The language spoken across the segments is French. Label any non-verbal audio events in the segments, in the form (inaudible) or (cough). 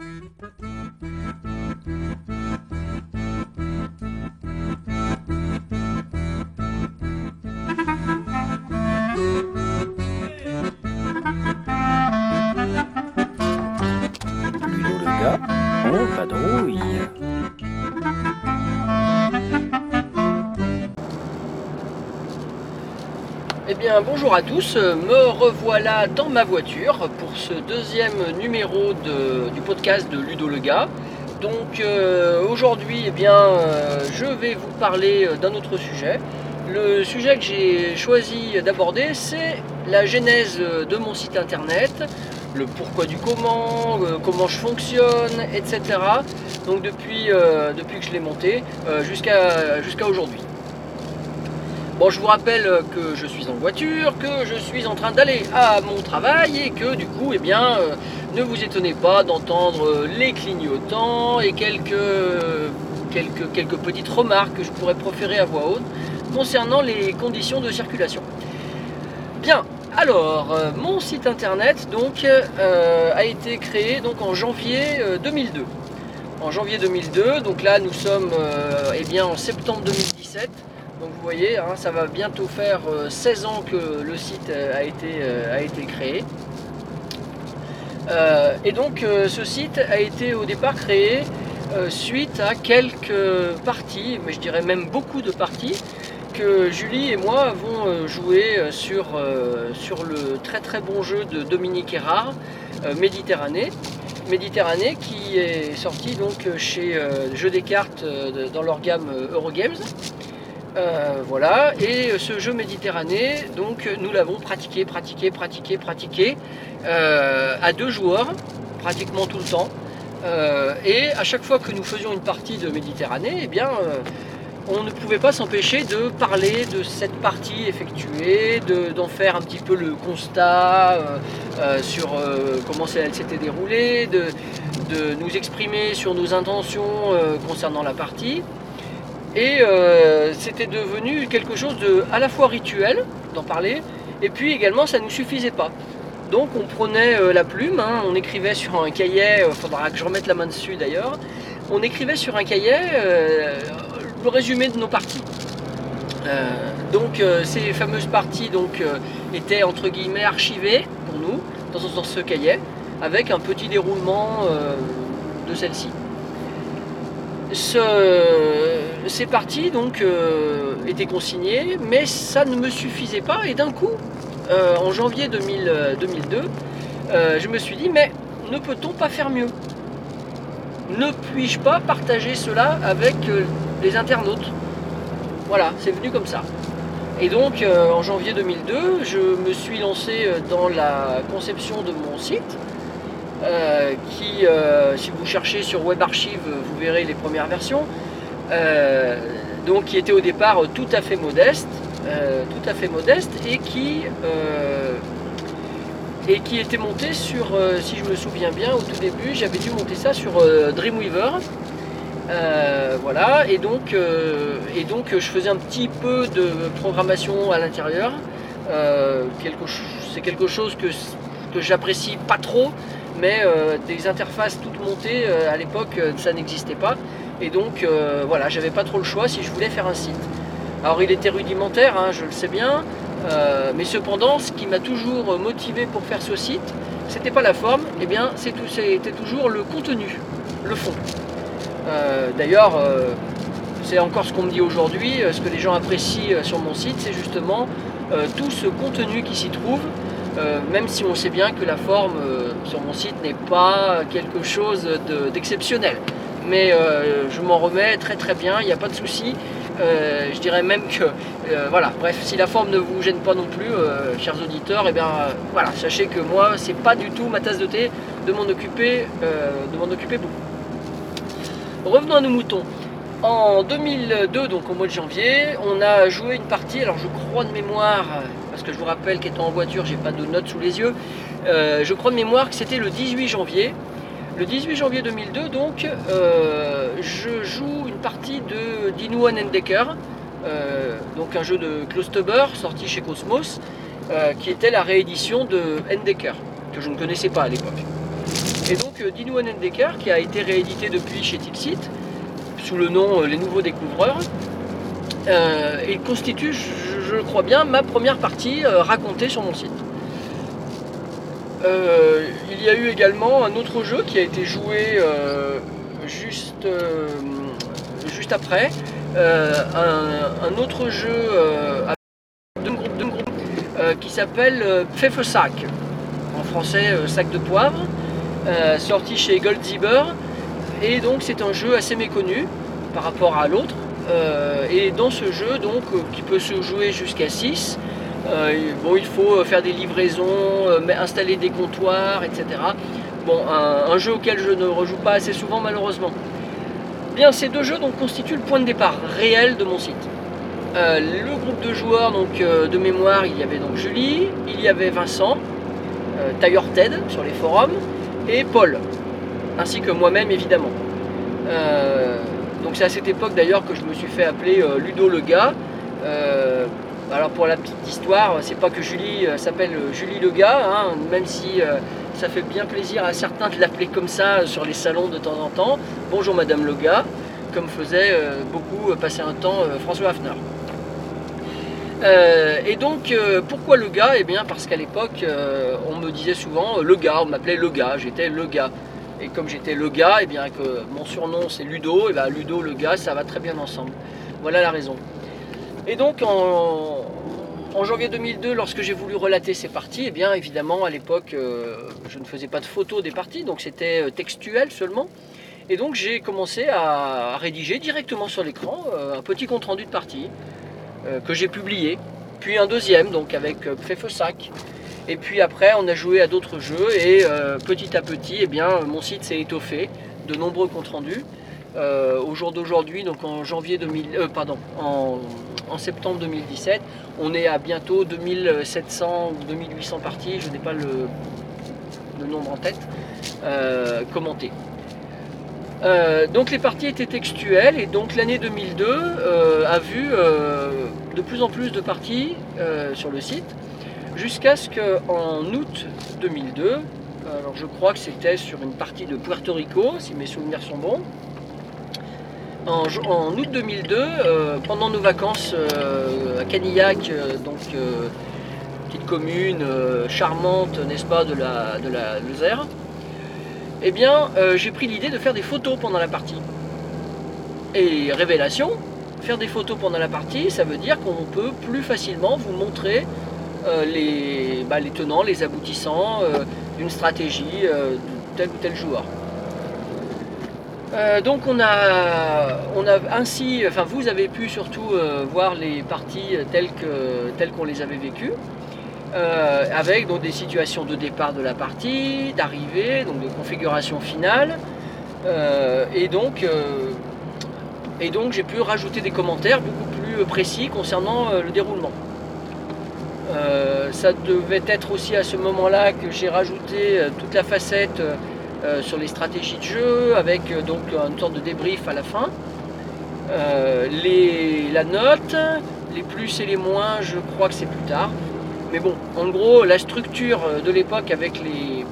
Thank you. Bonjour à tous, me revoilà dans ma voiture pour ce deuxième numéro du podcast de Ludo le gars. Donc euh, aujourd'hui eh bien euh, je vais vous parler euh, d'un autre sujet. Le sujet que j'ai choisi d'aborder c'est la genèse de mon site internet, le pourquoi du comment, comment je fonctionne, etc. Donc depuis, que je l'ai monté jusqu'à aujourd'hui. Bon, je vous rappelle que je suis en voiture, que je suis en train d'aller à mon travail et que du coup, eh bien, euh, ne vous étonnez pas d'entendre les clignotants et quelques, quelques, quelques petites remarques que je pourrais proférer à voix haute concernant les conditions de circulation. Bien, alors, euh, mon site internet donc, euh, a été créé donc, en janvier euh, 2002. En janvier 2002, donc là nous sommes eh bien, en septembre 2017. Donc vous voyez, hein, ça va bientôt faire euh, 16 ans que le site euh, a été, euh, a été créé. Euh, et donc euh, ce site a été au départ créé euh, suite à quelques parties, mais je dirais même beaucoup de parties, que Julie et moi avons euh, joué euh, sur, euh, sur le très très bon jeu de Dominique Erard, euh, Méditerranée. Méditerranée qui est sorti donc chez euh, Jeux des cartes euh, dans leur gamme euh, Eurogames. Euh, voilà, et ce jeu Méditerranée, donc nous l'avons pratiqué, pratiqué, pratiqué, pratiqué euh, à deux joueurs, pratiquement tout le temps. Euh, et à chaque fois que nous faisions une partie de Méditerranée, eh bien, euh, on ne pouvait pas s'empêcher de parler de cette partie effectuée, de- d'en faire un petit peu le constat euh, euh, sur euh, comment elle s'était déroulée, de, nous exprimer sur nos intentions euh, concernant la partie. Et euh, c'était devenu quelque chose de à la fois rituel d'en parler, et puis également ça ne nous suffisait pas. Donc on prenait euh, la plume, hein, on écrivait sur un cahier, il faudra que je remette la main dessus d'ailleurs, on écrivait sur un cahier euh, le résumé de nos parties. Euh, donc euh, ces fameuses parties donc, euh, étaient entre guillemets archivées pour nous dans, dans ce cahier, avec un petit déroulement euh, de celle-ci. Ce- ces parties donc euh, étaient consignées, mais ça ne me suffisait pas. Et d'un coup, euh, en janvier 2000, euh, 2002, euh, je me suis dit mais ne peut-on pas faire mieux? Ne puis-je pas partager cela avec les internautes? Voilà, c'est venu comme ça. Et donc en janvier 2002, je me suis lancé dans la conception de mon site. Euh, qui, euh, si vous cherchez sur Web Archive, vous verrez les premières versions. Euh, donc qui était au départ tout à fait modeste, tout à fait modeste et qui et qui était monté sur, si je me souviens bien, au tout début, j'avais dû monter ça sur Dreamweaver. Voilà, et donc, et donc je faisais un petit peu de programmation à l'intérieur. C'est quelque chose que, que j'apprécie pas trop, mais euh, des interfaces toutes montées euh, à l'époque euh, ça n'existait pas. Et donc voilà, j'avais pas trop le choix si je voulais faire un site. Alors il était rudimentaire, hein, je le sais bien, mais cependant ce qui m'a toujours motivé pour faire ce site, c'était pas la forme, et bien c'est tout- c'était toujours le contenu, le fond. D'ailleurs, c'est encore ce qu'on me dit aujourd'hui, ce que les gens apprécient sur mon site, c'est justement tout ce contenu qui s'y trouve, euh, même si on sait bien que la forme euh, sur mon site n'est pas quelque chose de- d'exceptionnel. Mais euh, je m'en remets très très bien, il n'y a pas de souci. Je dirais même que, voilà, bref, si la forme ne vous gêne pas non plus, chers auditeurs, et bien euh, voilà, sachez que moi, c'est pas du tout ma tasse de thé de m'en occuper, de m'en occuper beaucoup. Revenons à nos moutons. En 2002, donc au mois de janvier, on a joué une partie. Alors je crois de mémoire, parce que je vous rappelle qu'étant en voiture, j'ai pas de notes sous les yeux. euh, je crois de mémoire que c'était le 18 janvier. Le 18 janvier 2002, donc, euh, je joue une partie de Dinu Endecker, euh, donc un jeu de Clostuber sorti chez Cosmos, qui était la réédition de Endecker, que je ne connaissais pas à l'époque. Et donc Dino Decker, qui a été réédité depuis chez Tilsit, sous le nom Les Nouveaux Découvreurs, et constitue, je crois bien, ma première partie euh, racontée sur mon site. Euh, il y a eu également un autre jeu qui a été joué euh, juste, juste après. Un, autre jeu qui s'appelle euh, Pfeffersack, en français sac de poivre, sorti chez Goldzieber. Et donc c'est un jeu assez méconnu par rapport à l'autre. Euh, et dans ce jeu, donc, euh, qui peut se jouer jusqu'à 6, euh, bon, il faut faire des livraisons, euh, installer des comptoirs, etc. Bon, un, jeu auquel je ne rejoue pas assez souvent malheureusement. Bien, ces deux jeux donc, constituent le point de départ réel de mon site. Euh, le groupe de joueurs donc, euh, de mémoire, il y avait donc Julie, il y avait Vincent, euh, Tiger Ted sur les forums, et Paul, ainsi que moi-même évidemment. Donc c'est à cette époque d'ailleurs que je me suis fait appeler euh, Ludo le gars. Euh, alors pour la petite histoire, c'est pas que Julie euh, s'appelle Julie le gars, hein, même si ça fait bien plaisir à certains de l'appeler comme ça sur les salons de temps en temps. Bonjour Madame le gars, comme faisait beaucoup passer un temps François Hafner. Et donc, pourquoi le gars? Eh bien, parce qu'à l'époque, on me disait souvent le gars, on m'appelait le gars, j'étais le gars. Et comme j'étais le gars, et bien que mon surnom c'est Ludo, et bien Ludo le gars, ça va très bien ensemble. Voilà la raison. Et donc, en, janvier 2002, lorsque j'ai voulu relater ces parties, et bien évidemment, à l'époque, euh, je ne faisais pas de photos des parties, donc c'était euh, textuel seulement. Et donc, j'ai commencé à, rédiger directement sur l'écran euh, un petit compte rendu de partie que j'ai publié, puis un deuxième, donc avec Pfeffersack. Et puis après, on a joué à d'autres jeux et euh, petit à petit, eh bien, mon site s'est étoffé de nombreux comptes rendus. Euh, au jour d'aujourd'hui, donc en janvier 2000, euh, pardon, en, septembre 2017, on est à bientôt 2700 ou 2800 parties, je n'ai pas le, le nombre en tête, euh, commentées. Donc les parties étaient textuelles et donc l'année 2002 euh, a vu de plus en plus de parties sur le site jusqu'à ce qu'en août 2002, alors je crois que c'était sur une partie de Puerto Rico si mes souvenirs sont bons, en, août 2002, euh, pendant nos vacances euh, à Canillac, euh, donc petite commune charmante, n'est-ce pas, de la, de la eh bien, j'ai pris l'idée de faire des photos pendant la partie. Et révélation, faire des photos pendant la partie, ça veut dire qu'on peut plus facilement vous montrer les, bah, les tenants, les aboutissants euh, d'une stratégie euh, de tel ou tel joueur. Euh, donc on a, ainsi, enfin vous avez pu surtout euh, voir les parties telles qu'on les avait vécues, euh, avec donc des situations de départ de la partie, d'arrivée, donc de configuration finale, euh, et donc euh, j'ai pu rajouter des commentaires beaucoup plus précis concernant euh, le déroulement. Ça devait être aussi à ce moment-là que j'ai rajouté euh, toute la facette euh, euh, sur les stratégies de jeu, avec donc une sorte de débrief à la fin. Les, la note, les plus et les moins, je crois que c'est plus tard. Mais bon, en gros, la structure de l'époque avec les,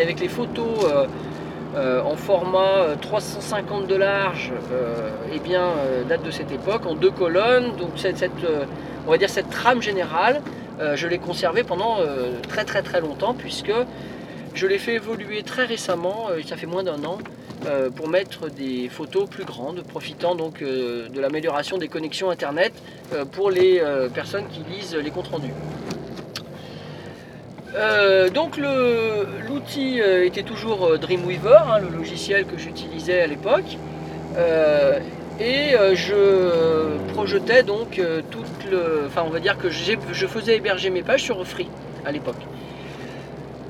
avec les photos en format euh, 350 de large, eh bien, date de cette époque, en deux colonnes. Donc cette, on va dire cette trame générale, euh, je l'ai conservée pendant euh, très très très longtemps puisque je l'ai fait évoluer très récemment, euh, ça fait moins d'un an, pour mettre des photos plus grandes, profitant donc de l'amélioration des connexions internet pour les personnes qui lisent les comptes rendus. Donc l'outil était toujours Dreamweaver, hein, le logiciel que j'utilisais à l'époque. Et euh, je projetais donc euh, toute le. Enfin, on va dire que je faisais héberger mes pages sur Free à l'époque.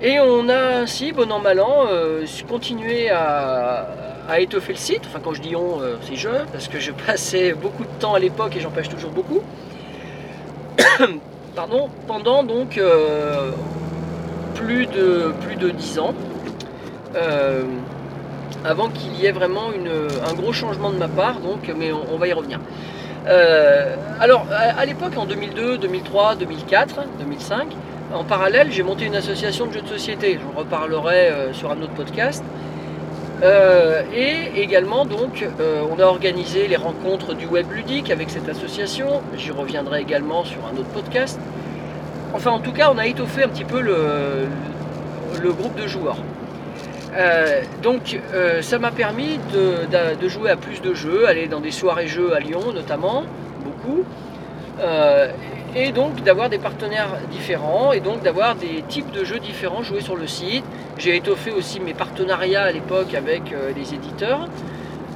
Et on a ainsi, bon an mal an, euh, continué à, étoffer le site. Enfin, quand je dis on, c'est je, parce que je (laughs) passais beaucoup de temps à l'époque et j'en passe toujours beaucoup. (coughs) Pardon, pendant donc plus, de, plus de 10 ans. Avant qu'il y ait vraiment un gros changement de ma part, donc, mais on, va y revenir. Euh, alors, à, l'époque, en 2002, 2003, 2004, 2005, en parallèle, j'ai monté une association de jeux de société. J'en reparlerai euh, sur un autre podcast. Euh, et également, donc, on a organisé les rencontres du web ludique avec cette association. J'y reviendrai également sur un autre podcast. Enfin, en tout cas, on a étoffé un petit peu le groupe de joueurs. Euh, donc, euh, ça m'a permis de, jouer à plus de jeux, aller dans des soirées jeux à Lyon notamment, beaucoup. Euh, et donc d'avoir des partenaires différents et donc d'avoir des types de jeux différents joués sur le site. J'ai étoffé aussi mes partenariats à l'époque avec les éditeurs.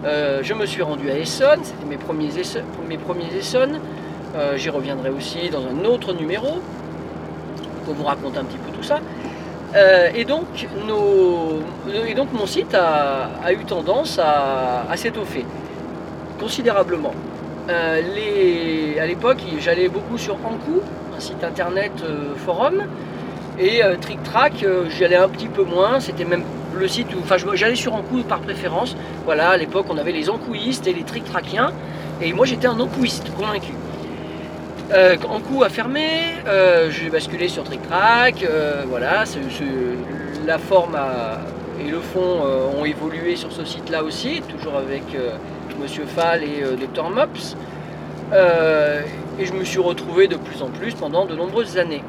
Je me suis rendu à Essonne, c'était mes premiers, Essonne- mes premiers Essonne. J'y reviendrai aussi dans un autre numéro pour vous raconter un petit peu tout ça. Euh, et, donc, mon site a, eu tendance à, s'étoffer considérablement. Euh, à l'époque, j'allais beaucoup sur Ankou, un site internet euh, forum, et Trick Track, j'y allais un petit peu moins. C'était même le site où, enfin, j'allais sur Ankou par préférence. Voilà, à l'époque, on avait les Ankouistes et les Trick Trackiens, et moi, j'étais un Ankouiste convaincu. Euh, Ankou a fermé, euh, j'ai basculé sur Trick Track, euh, voilà, la forme et le fond ont évolué sur ce site-là aussi, toujours avec Monsieur Fall et Dr Mops. Et je me suis retrouvé de plus en plus pendant de nombreuses années.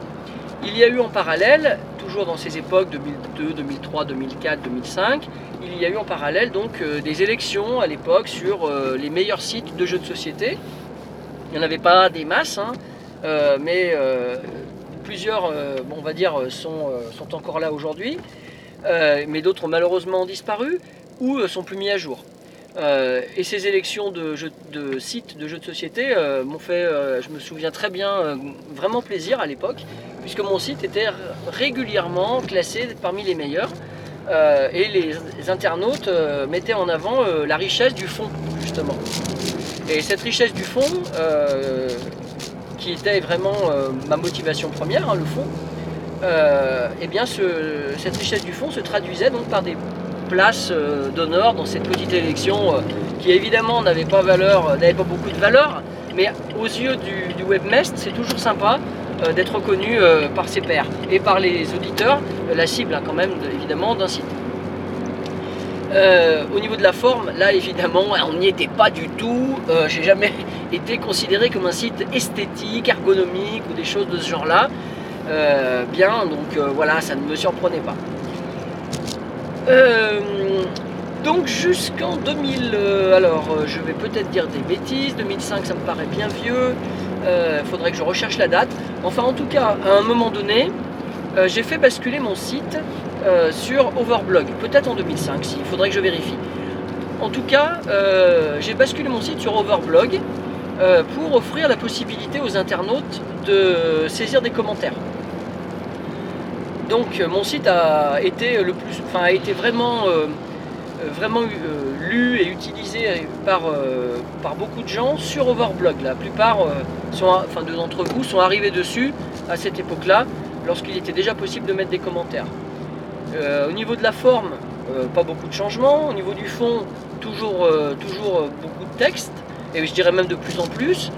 Il y a eu en parallèle, toujours dans ces époques 2002, 2003, 2004, 2005, il y a eu en parallèle donc des élections à l'époque sur les meilleurs sites de jeux de société. Il n'y en avait pas des masses, hein, euh, mais euh, plusieurs, euh, on va dire, sont, encore là aujourd'hui, mais d'autres ont malheureusement disparu ou sont plus mis à jour. Et ces élections de, sites de jeux de société m'ont fait, je me souviens très bien, vraiment plaisir à l'époque, puisque mon site était régulièrement classé parmi les meilleurs. Et les, internautes mettaient en avant la richesse du fond, justement. Et cette richesse du fond, euh, qui était vraiment euh, ma motivation première, hein, le fond, euh, eh bien ce- cette richesse du fond se traduisait donc par des places euh, d'honneur dans cette petite élection qui évidemment n'avait pas beaucoup de valeur, mais aux yeux du, webmest, c'est toujours sympa d'être reconnu par ses pairs et par les auditeurs, la cible hein, quand même de- évidemment d'un site. Euh, au niveau de la forme, là évidemment, on n'y était pas du tout. Euh, J'ai jamais (laughs) été considéré comme un site esthétique, ergonomique ou des choses de ce genre-là. Euh, bien, donc voilà, ça ne me surprenait pas. Donc jusqu'en 2000, euh, alors je vais peut-être dire des bêtises, 2005 ça me paraît bien vieux, il faudrait que je recherche la date. Enfin en tout cas, à un moment donné, j'ai fait basculer mon site euh, sur Overblog, peut-être en 2005, il faudrait que je vérifie. En tout cas, euh, j'ai basculé mon site sur Overblog euh, pour offrir la possibilité aux internautes de saisir des commentaires. Donc mon site a été le plus, enfin a été vraiment, lu et utilisé par, beaucoup de gens sur Overblog. La plupart sont, enfin de d'entre vous sont arrivés dessus à cette époque-là, lorsqu'il était déjà possible de mettre des commentaires. Euh, au niveau de la forme, euh, pas beaucoup de changements. Au niveau du fond, toujours, euh, toujours beaucoup de texte, et je dirais même de plus en plus.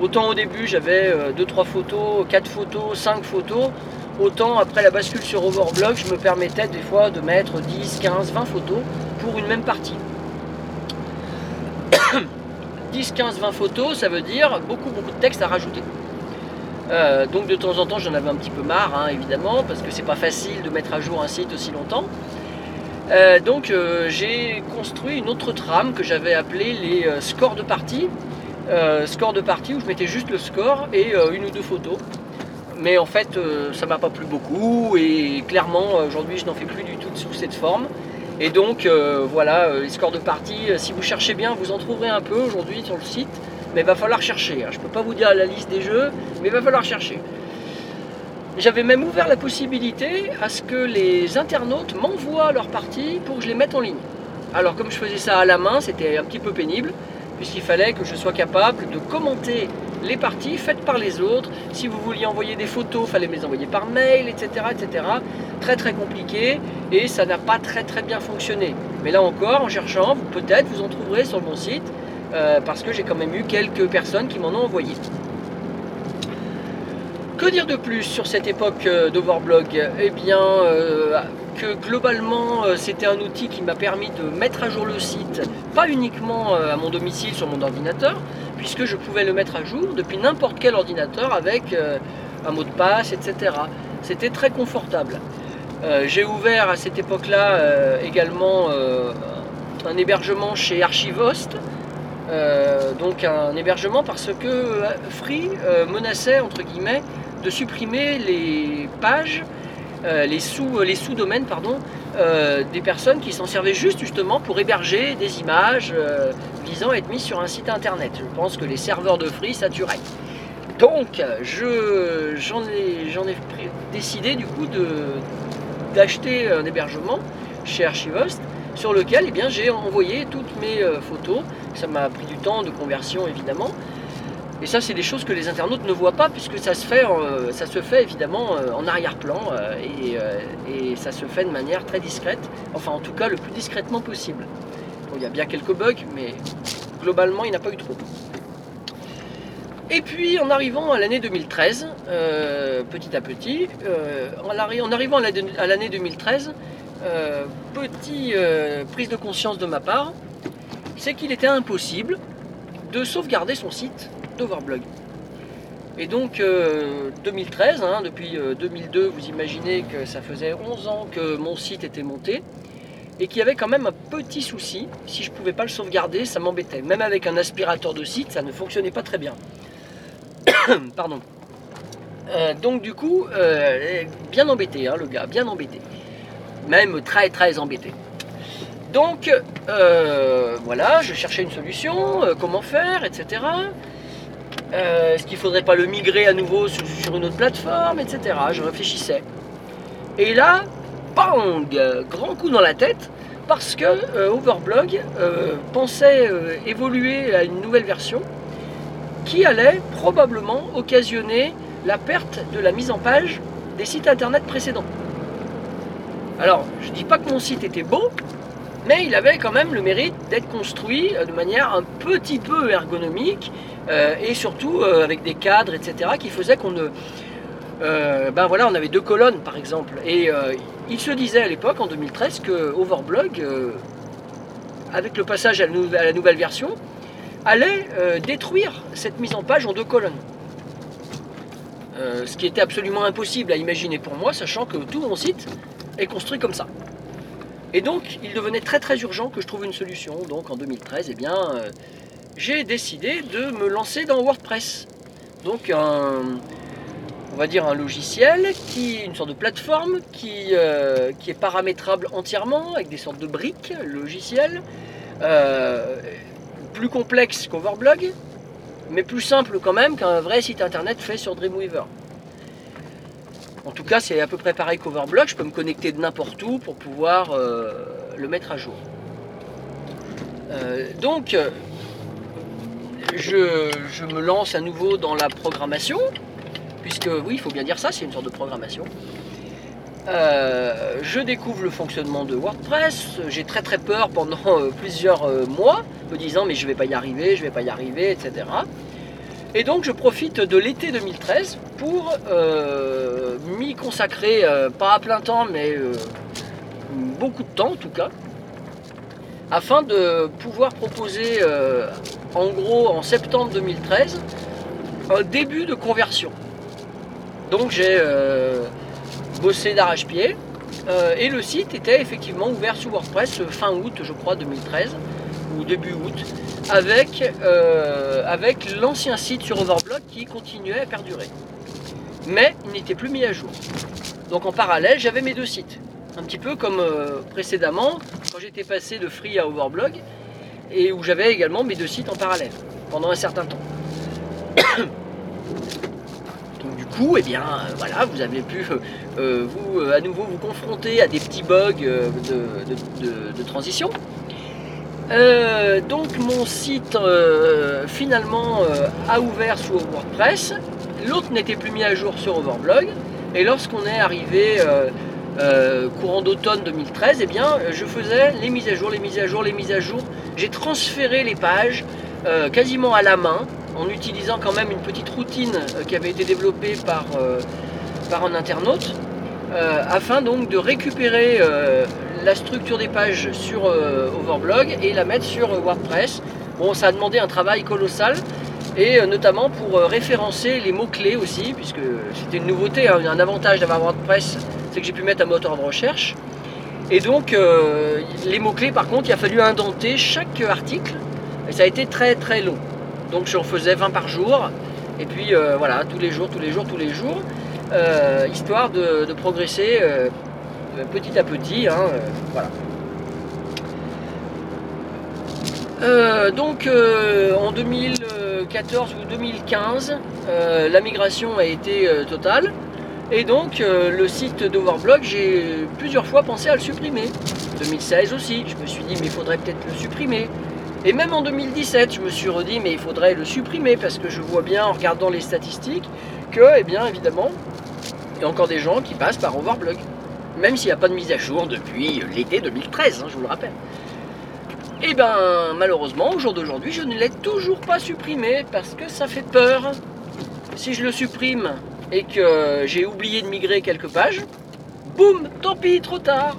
Autant au début j'avais 2-3 photos, 4 photos, 5 photos, autant après la bascule sur Overblog, je me permettais des fois de mettre 10, 15, 20 photos pour une même partie. 10, 15, 20 photos, ça veut dire beaucoup, beaucoup de texte à rajouter. Euh, donc de temps en temps, j'en avais un petit peu marre, hein, évidemment, parce que c'est pas facile de mettre à jour un site aussi longtemps. Euh, donc euh, j'ai construit une autre trame que j'avais appelée les scores de partie. Score de partie où je mettais juste le score et une ou deux photos. Mais en fait, ça m'a pas plu beaucoup et clairement, aujourd'hui, je n'en fais plus du tout sous cette forme. Et donc, voilà, les scores de partie, si vous cherchez bien, vous en trouverez un peu aujourd'hui sur le site, mais il va falloir chercher. hein. Je ne peux pas vous dire la liste des jeux, mais il va falloir chercher. J'avais même ouvert la possibilité à ce que les internautes m'envoient leurs parties pour que je les mette en ligne. Alors, comme je faisais ça à la main, c'était un petit peu pénible, puisqu'il fallait que je sois capable de commenter les parties faites par les autres. Si vous vouliez envoyer des photos, il fallait me les envoyer par mail, etc., etc. Très très compliqué et ça n'a pas très très bien fonctionné. Mais là encore, en cherchant, peut-être vous en trouverez sur mon site euh, parce que j'ai quand même eu quelques personnes qui m'en ont envoyé. Que dire de plus sur cette époque euh, d'Overblog? Eh bien, euh, que globalement, c'était un outil qui m'a permis de mettre à jour le site, pas uniquement à mon domicile sur mon ordinateur, puisque je pouvais le mettre à jour depuis n'importe quel ordinateur avec un mot de passe, etc. C'était très confortable. J'ai ouvert à cette époque-là également un hébergement chez Archivost. Euh, donc un hébergement parce que euh, Free euh, menaçait entre guillemets de supprimer les pages, les sous les sous-domaines pardon, des personnes qui s'en servaient juste justement pour héberger des images visant à être mises sur un site internet. Je pense que les serveurs de Free saturaient. Donc je j'en ai j'en ai décidé du coup d'acheter un hébergement chez Archivost sur lequel eh j'ai envoyé toutes mes photos. Ça m'a pris du temps de conversion évidemment. Et ça, c'est des choses que les internautes ne voient pas puisque ça se fait, euh, ça se fait évidemment euh, en arrière-plan euh, et, ça se fait de manière très discrète. Enfin, en tout cas, le plus discrètement possible. Il y a bien quelques bugs, mais globalement, il n'y a pas eu trop. Et puis, en arrivant à l'année 2013, euh, petit à petit, en, arri- en arrivant à la- à l'année 2013, euh, petite prise de conscience de ma part, c'est qu'il était impossible de sauvegarder son site d'Overblog. Et donc euh, 2013, hein, depuis euh, 2002, vous imaginez que ça faisait 11 ans que mon site était monté et qu'il y avait quand même un petit souci. Si je ne pouvais pas le sauvegarder, ça m'embêtait. Même avec un aspirateur de site, ça ne fonctionnait pas très bien. (coughs) Pardon. Euh, donc du coup, euh, bien embêté, hein, le gars, bien embêté. Même très très embêté. Donc euh, voilà, je cherchais une solution, euh, comment faire, etc. Euh, Est-ce qu'il faudrait pas le migrer à nouveau sur, sur une autre plateforme, etc. Je réfléchissais. Et là, bang Grand coup dans la tête, parce que Overblog pensait évoluer à une nouvelle version qui allait probablement occasionner la perte de la mise en page des sites internet précédents. Alors, je dis pas que mon site était beau, mais il avait quand même le mérite d'être construit euh, de manière un petit peu ergonomique euh, et surtout euh, avec des cadres, etc., qui faisaient qu'on ne. ben voilà, on avait deux colonnes par exemple. Et il se disait à l'époque, en 2013, que Overblog, avec le passage à la, nouvelle version, allait détruire cette mise en page en deux colonnes. Ce qui était absolument impossible à imaginer pour moi, sachant que tout mon site est construit comme ça. Et donc, il devenait très très urgent que je trouve une solution. Donc, en 2013, eh bien, euh, j'ai décidé de me lancer dans WordPress. Donc, un, on va dire un logiciel qui une sorte de plateforme qui, euh, est paramétrable entièrement avec des sortes de briques logicielles, euh, plus complexe qu'Overblog, mais plus simple quand même qu'un vrai site internet fait sur Dreamweaver. En tout cas, c'est à peu près pareil qu'Overblog. Je peux me connecter de n'importe où pour pouvoir euh, le mettre à jour. Euh, donc, euh, je, me lance à nouveau dans la programmation, puisque oui, il faut bien dire ça, c'est une sorte de programmation. Je découvre le fonctionnement de WordPress. J'ai très très peur pendant plusieurs mois, me disant mais je vais pas y arriver, je vais pas y arriver, etc. Et donc je profite de l'été 2013 pour euh, m'y consacrer, euh, pas à plein temps, mais euh, beaucoup de temps en tout cas, afin de pouvoir proposer en gros en septembre 2013 un début de conversion. Donc j'ai bossé d'arrache-pied et le site était effectivement ouvert sous WordPress fin août, je crois, 2013 début août, avec, euh, avec l'ancien site sur Overblog qui continuait à perdurer. Mais il n'était plus mis à jour. Donc en parallèle, j'avais mes deux sites. Un petit peu comme euh, précédemment, quand j'étais passé de Free à Overblog, et où j'avais également mes deux sites en parallèle, pendant un certain temps. (coughs) Donc du coup, eh bien, euh, voilà, vous avez pu vous à nouveau vous confronter à des petits bugs de transition. Euh, donc mon site euh, finalement euh, a ouvert sous WordPress, l'autre n'était plus mis à jour sur Overblog, et lorsqu'on est arrivé courant d'automne 2013, eh bien je faisais les mises à jour, les mises à jour, les mises à jour. J'ai transféré les pages quasiment à la main en utilisant quand même une petite routine qui avait été développée par un internaute, euh, afin donc de récupérer euh, la structure des pages sur euh, Overblog et la mettre sur WordPress. Bon, ça a demandé un travail colossal et notamment pour référencer les mots-clés aussi, puisque c'était une nouveauté, hein, un avantage d'avoir WordPress, c'est que j'ai pu mettre un moteur de recherche. Et donc, les mots-clés, par contre, il a fallu indenter chaque article, et ça a été très très long. Donc, j'en faisais 20 par jour, et puis voilà, tous les jours, tous les jours, tous les jours, euh, histoire de, de progresser euh, petit à petit. hein, euh, voilà. Donc en 2014 ou 2015, euh, la migration a été totale. Et donc le site d'Overblog, j'ai plusieurs fois pensé à le supprimer. 2016 aussi, je me suis dit mais il faudrait peut-être le supprimer. Et même en 2017, je me suis redit mais il faudrait le supprimer parce que je vois bien en regardant les statistiques que, eh bien évidemment, a encore des gens qui passent par Overblog. Même s'il n'y a pas de mise à jour depuis l'été 2013, hein, je vous le rappelle. Et ben malheureusement, au jour d'aujourd'hui, je ne l'ai toujours pas supprimé parce que ça fait peur. Si je le supprime et que j'ai oublié de migrer quelques pages, boum, tant pis, trop tard.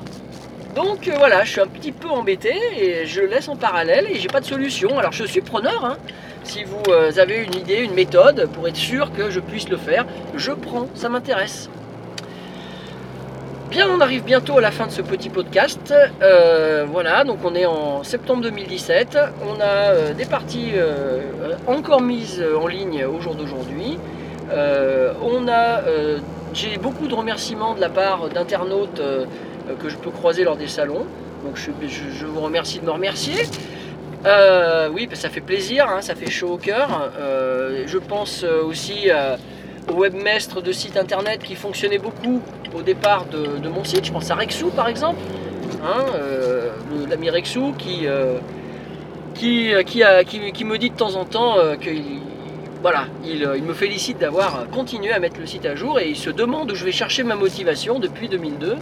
Donc euh, voilà, je suis un petit peu embêté et je laisse en parallèle et j'ai pas de solution. Alors je suis preneur. hein. Si vous euh, avez une idée, une méthode pour être sûr que je puisse le faire, je prends, ça m'intéresse. Bien, on arrive bientôt à la fin de ce petit podcast. Euh, voilà, donc on est en septembre 2017. On a euh, des parties encore mises en ligne au jour d'aujourd'hui. On a, j'ai beaucoup de remerciements de la part d'internautes que je peux croiser lors des salons. Donc je vous remercie de me remercier. Euh, oui, ça fait plaisir, hein, ça fait chaud au cœur. Euh, je pense euh, aussi euh, au webmestre de site internet qui fonctionnait beaucoup au départ de, mon site. Je pense à Rexou par exemple, hein, l'ami Rexou qui, me dit de temps en temps euh, que il- voilà, il, il me félicite d'avoir continué à mettre le site à jour et il se demande où je vais chercher ma motivation depuis 2002.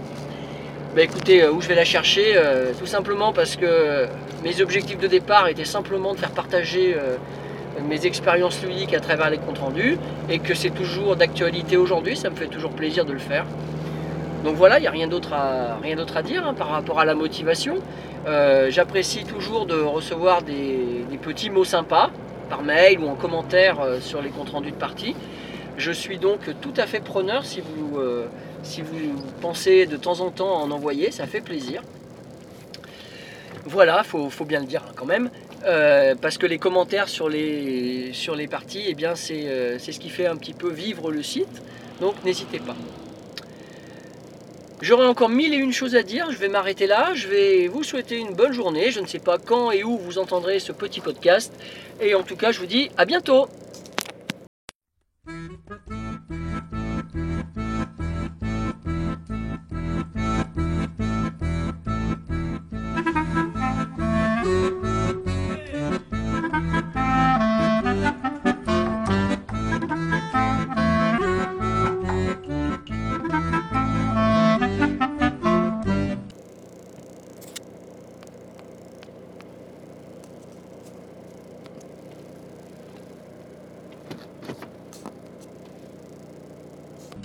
Bah écoutez, euh, où je vais la chercher euh, Tout simplement parce que mes objectifs de départ étaient simplement de faire partager euh, mes expériences ludiques à travers les comptes rendus et que c'est toujours d'actualité aujourd'hui, ça me fait toujours plaisir de le faire. Donc voilà, il n'y a rien d'autre à, à dire hein, par rapport à la motivation. Euh, J'apprécie toujours de recevoir des, des petits mots sympas par mail ou en commentaire euh, sur les comptes rendus de partie. Je suis donc tout à fait preneur si vous, euh, si vous pensez de temps en temps en envoyer, ça fait plaisir. Voilà, faut, faut bien le dire quand même, euh, parce que les commentaires sur les, parties, eh bien c'est euh, c'est ce qui fait un petit peu vivre le site, donc n'hésitez pas. J'aurai encore mille et une choses à dire, je vais m'arrêter là, je vais vous souhaiter une bonne journée, je ne sais pas quand et où vous entendrez ce petit podcast, et en tout cas je vous dis à bientôt